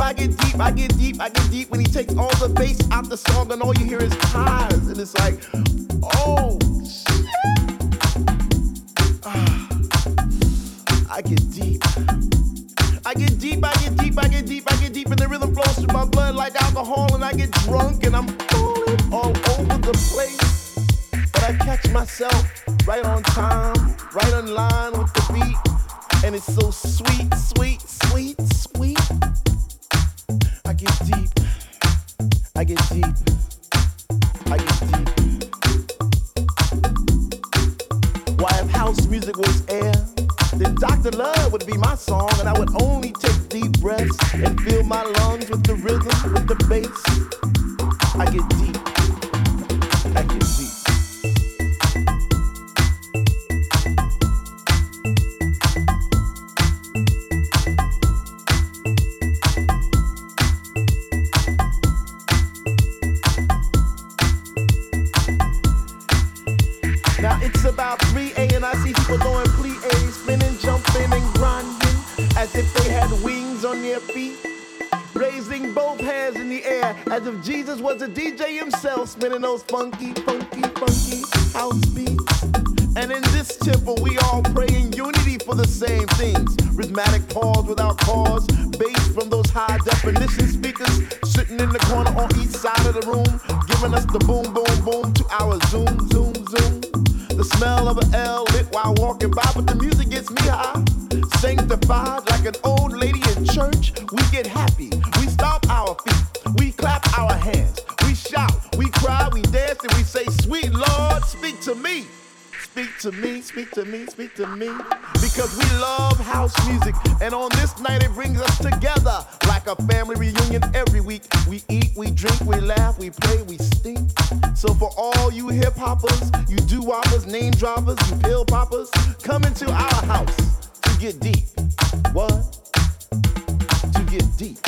I get deep, I get deep, I get deep, I get deep when he takes all the bass out the song and all you hear is highs. And it's like, oh, shit. Ah, I get deep. I get deep, I get deep, I get deep, I get deep, and the rhythm flows through my blood like alcohol alcohol and I get drunk and I'm falling all over the place. But I catch myself right on time, right on line with the beat. And it's so sweet, sweet, sweet, sweet. I get deep. I get deep. I get deep. Why house music was air, then Dr. Love would be my song, and I would only take deep breaths and fill my lungs with the rhythm, with the bass. I get deep. I get deep. It's about 3A and I see people doing plie, spinning, jumping, and grinding as if they had wings on their feet. Raising both hands in the air as if Jesus was a DJ himself, spinning those funky, funky, funky house beats. And in this temple, we all pray in unity for the same things. Rhythmic pause without pause, bass from those high definition speakers sitting in the corner on each side of the room, giving us the boom, boom, boom to our zoom, zoom, zoom. The smell of an L lit while walking by, but the music gets me high. Sanctified like an old lady in church, we get happy. We stomp our feet, we clap our hands, we shout, we cry, we dance, and we say, Sweet Lord, speak to me. Speak to me, speak to me, speak to me. Because we love house music. And on this night, it brings us together like a family reunion every week. We eat, we drink, we laugh, we play, we stink. So for all you hip hoppers, you do woppers, name droppers, you pill poppers, come into our house to get deep. What? To get deep.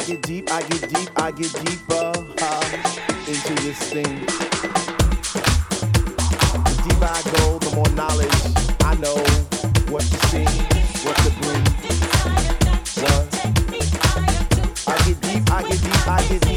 I get deep, I get deep, I get deeper uh, into this thing. The deeper I go, the more knowledge I know what to sing, what to bring. What? I get deep, I get deep, I get deep,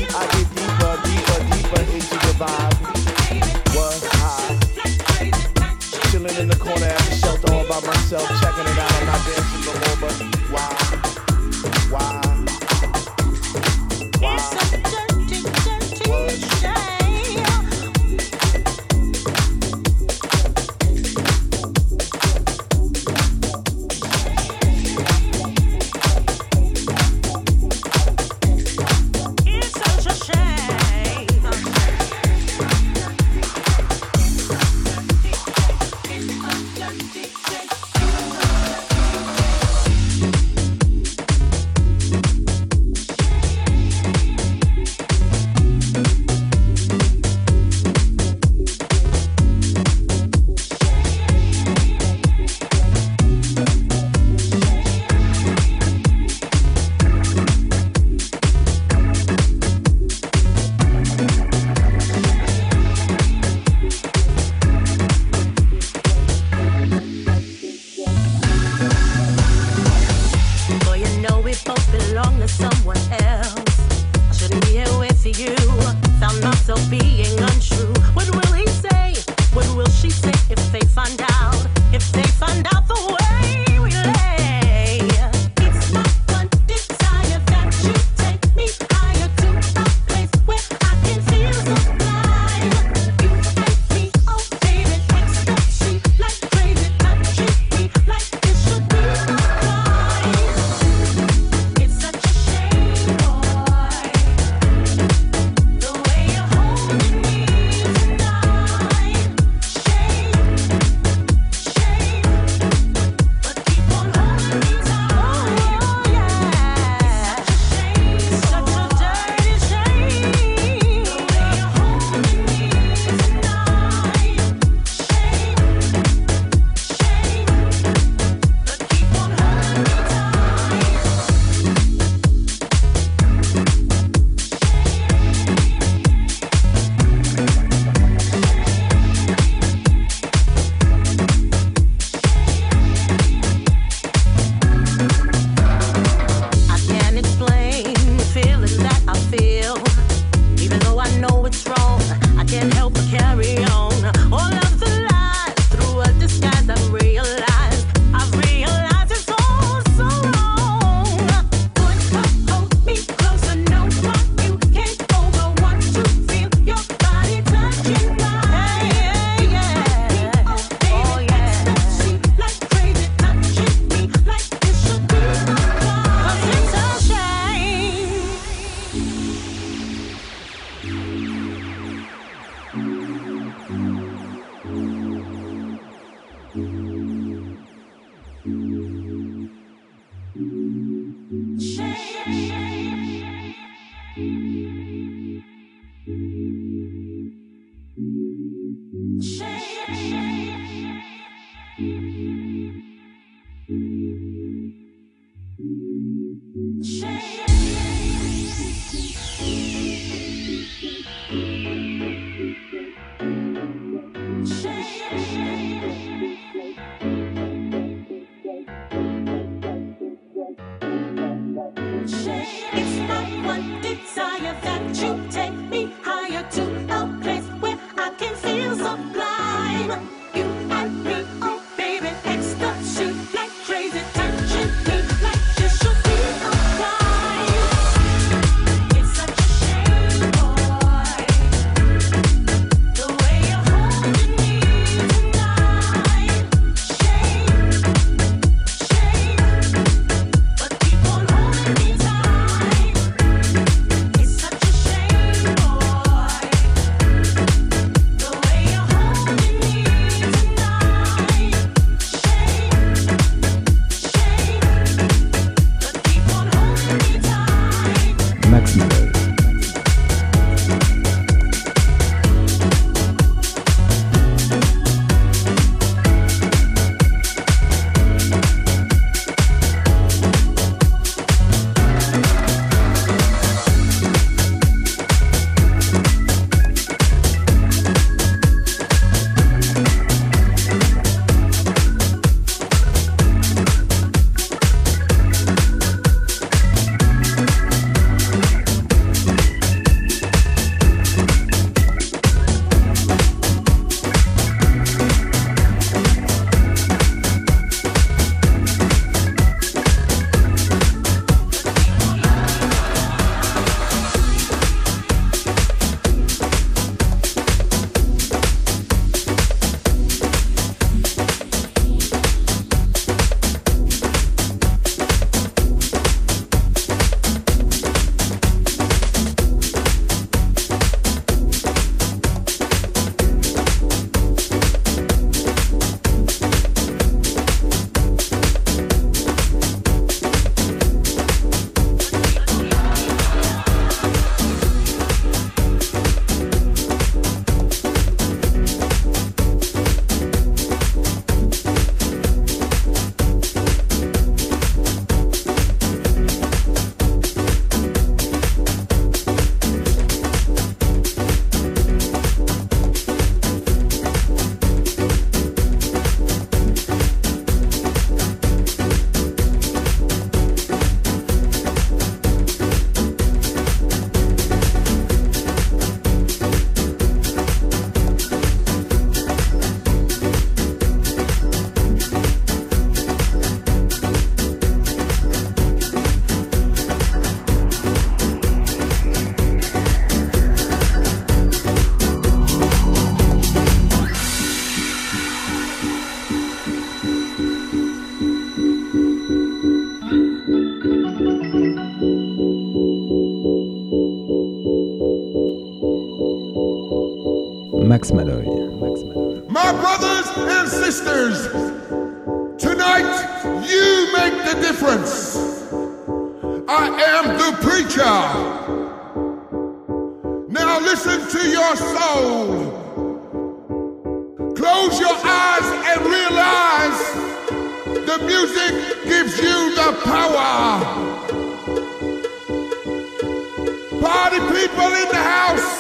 people in the house.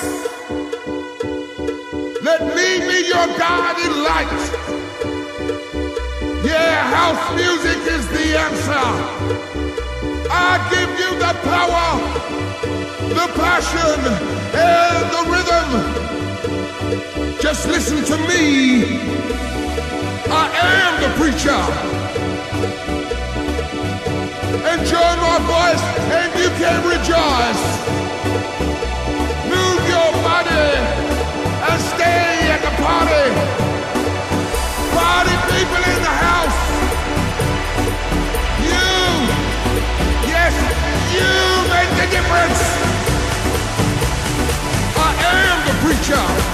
Let me be your guiding light. Yeah, house music is the answer. I give you the power, the passion, and the rhythm. Just listen to me. I am the preacher. Enjoy my voice and you can rejoice party and stay at the party. Party people in the house. You, yes, you make the difference. I am the preacher.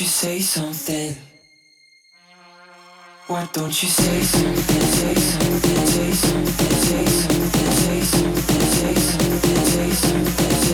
You say something? Why don't you say something? Say something, say something, say something, say something, say something, say something,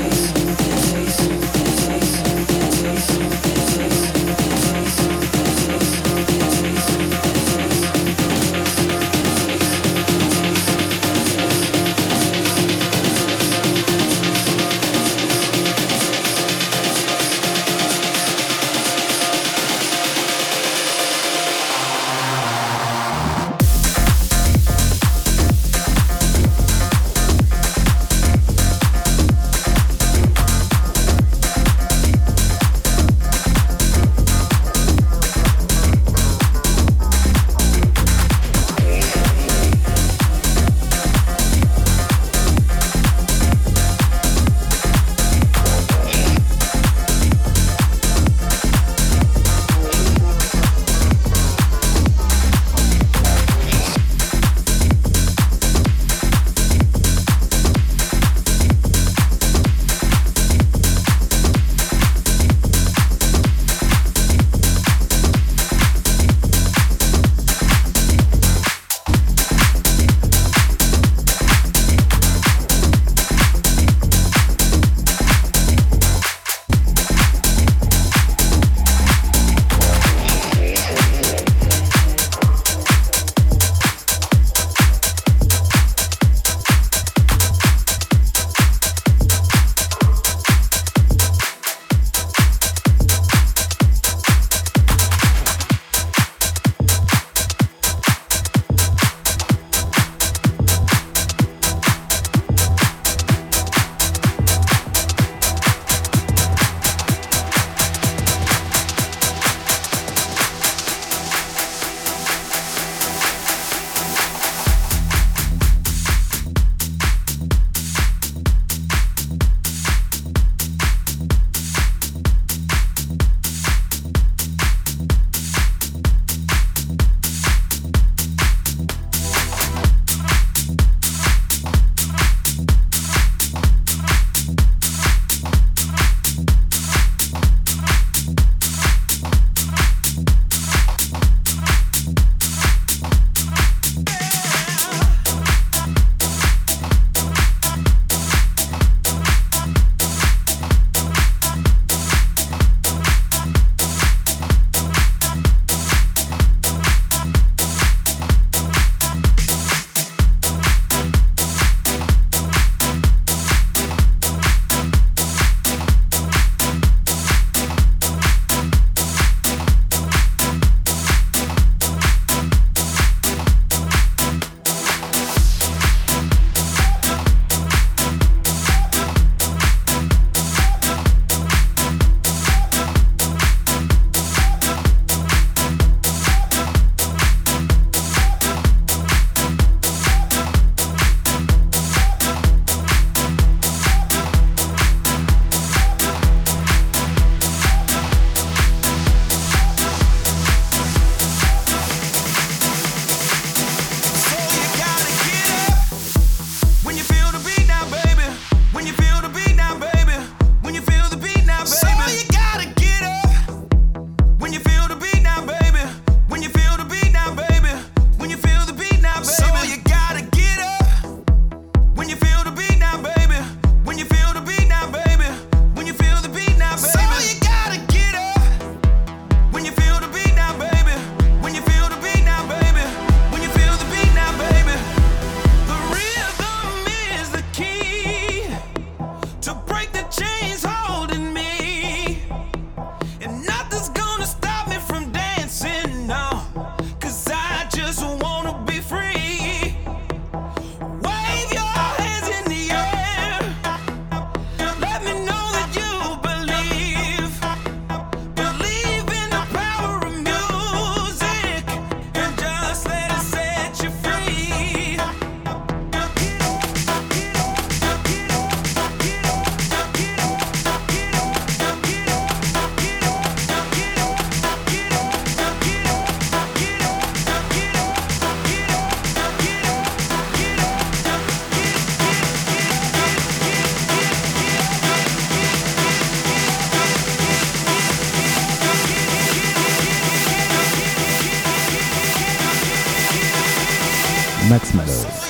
Max Malloy.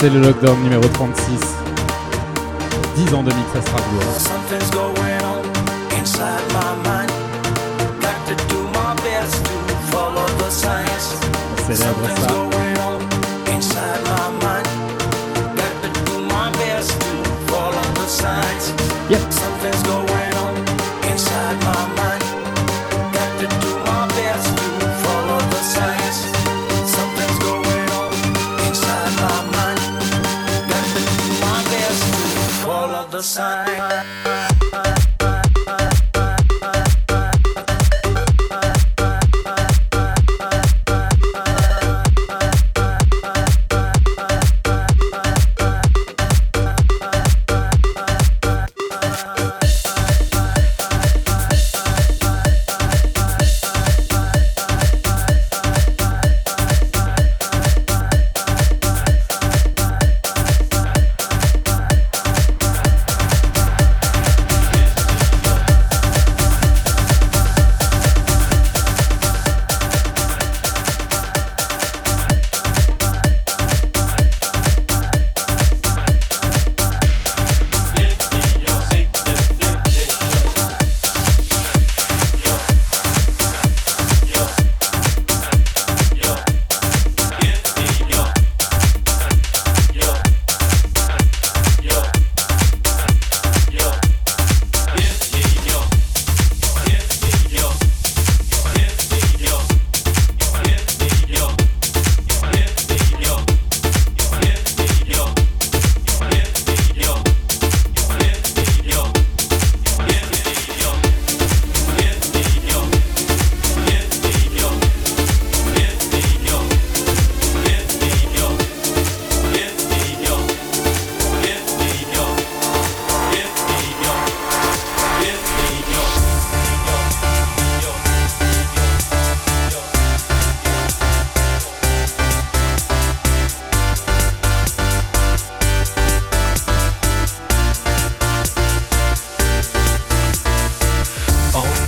C'est le lockdown numéro 36. 10 ans de mix à Strasbourg. C'est célèbre ça. Dollar sign.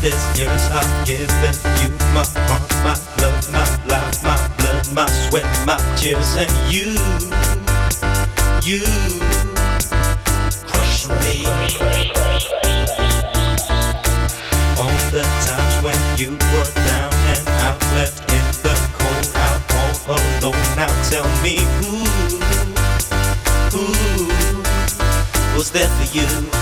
this year, I'm giving you my heart, my love, my life, my blood, my sweat, my tears, and you, you crush me. All the times when you were down and out, left in the cold, out all alone. Now tell me who, who was there for you?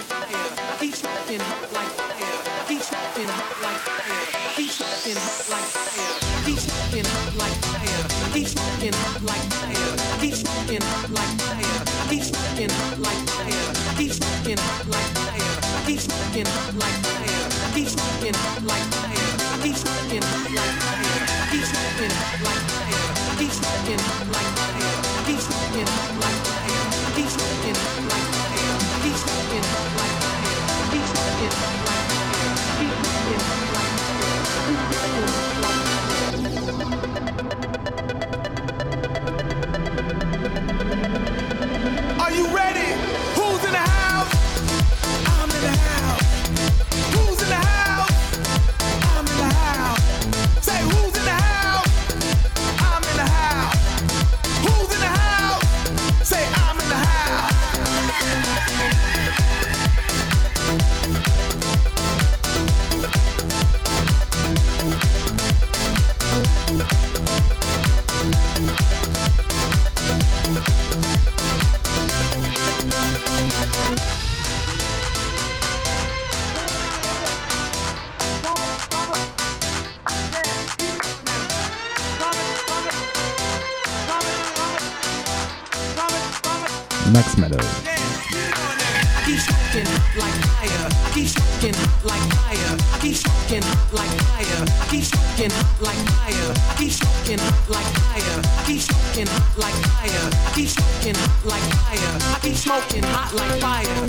keep smoking like fire. I keep smoking like fire. I keep smoking like fire. I keep smoking like fire. I keep smoking like fire. I keep smoking like fire. I keep smoking like fire. I keep smoking hot like fire.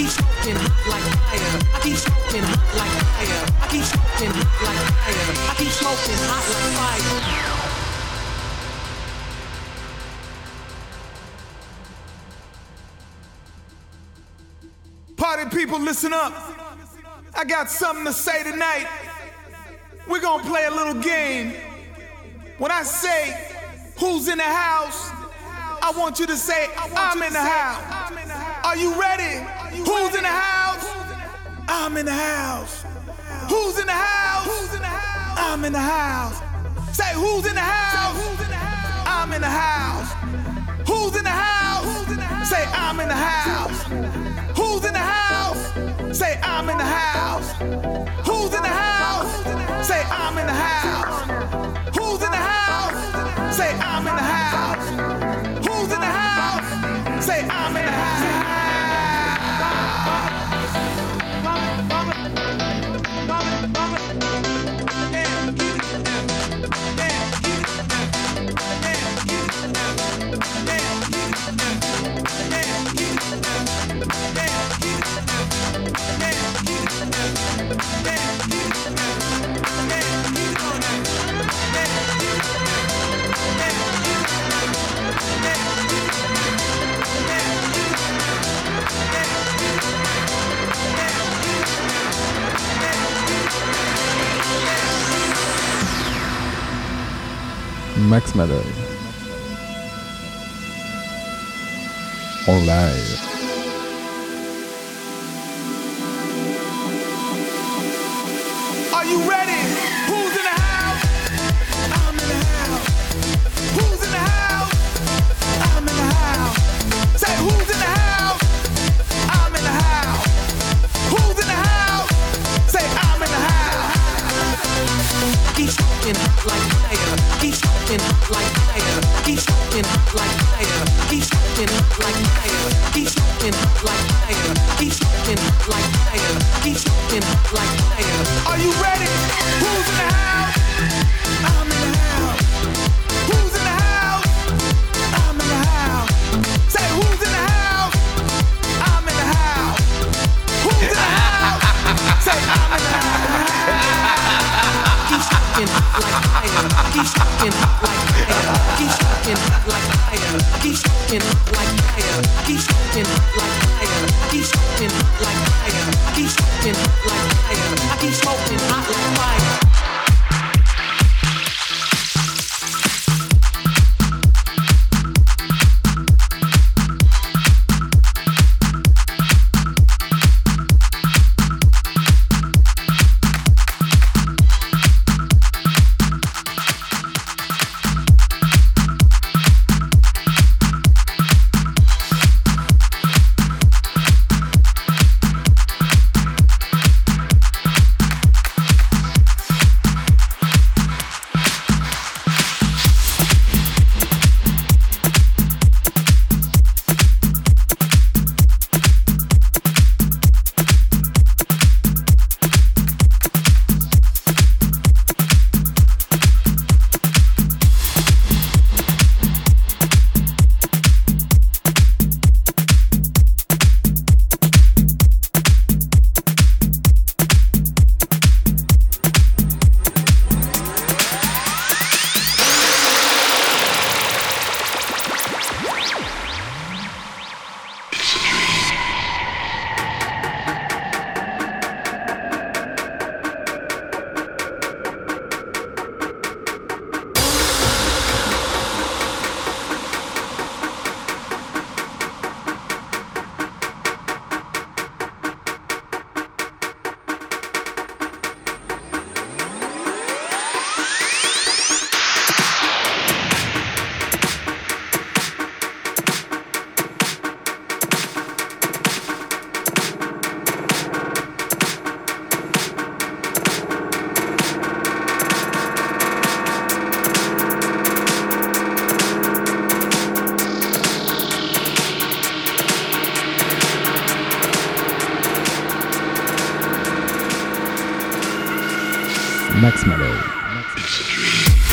Keep smoking hot like fire. I keep smoking hot like fire. I keep smoking hot like fire. I keep smoking hot like fire. Party people, listen up. I got something to say tonight. We're gonna play a little game. When I say who's in the house, I want you to say I'm in the house. Are you ready? Who's in the house? I'm in the house. Who's in the house? I'm in the house. Say who's in the house? I'm in the house. Who's in the house? Say I'm in the house. Who's in the house? Say I'm in the house. Who's in the house? Say I'm in the house. Who's in the house? Say I'm in the house. Matter. Live. Max Malloy.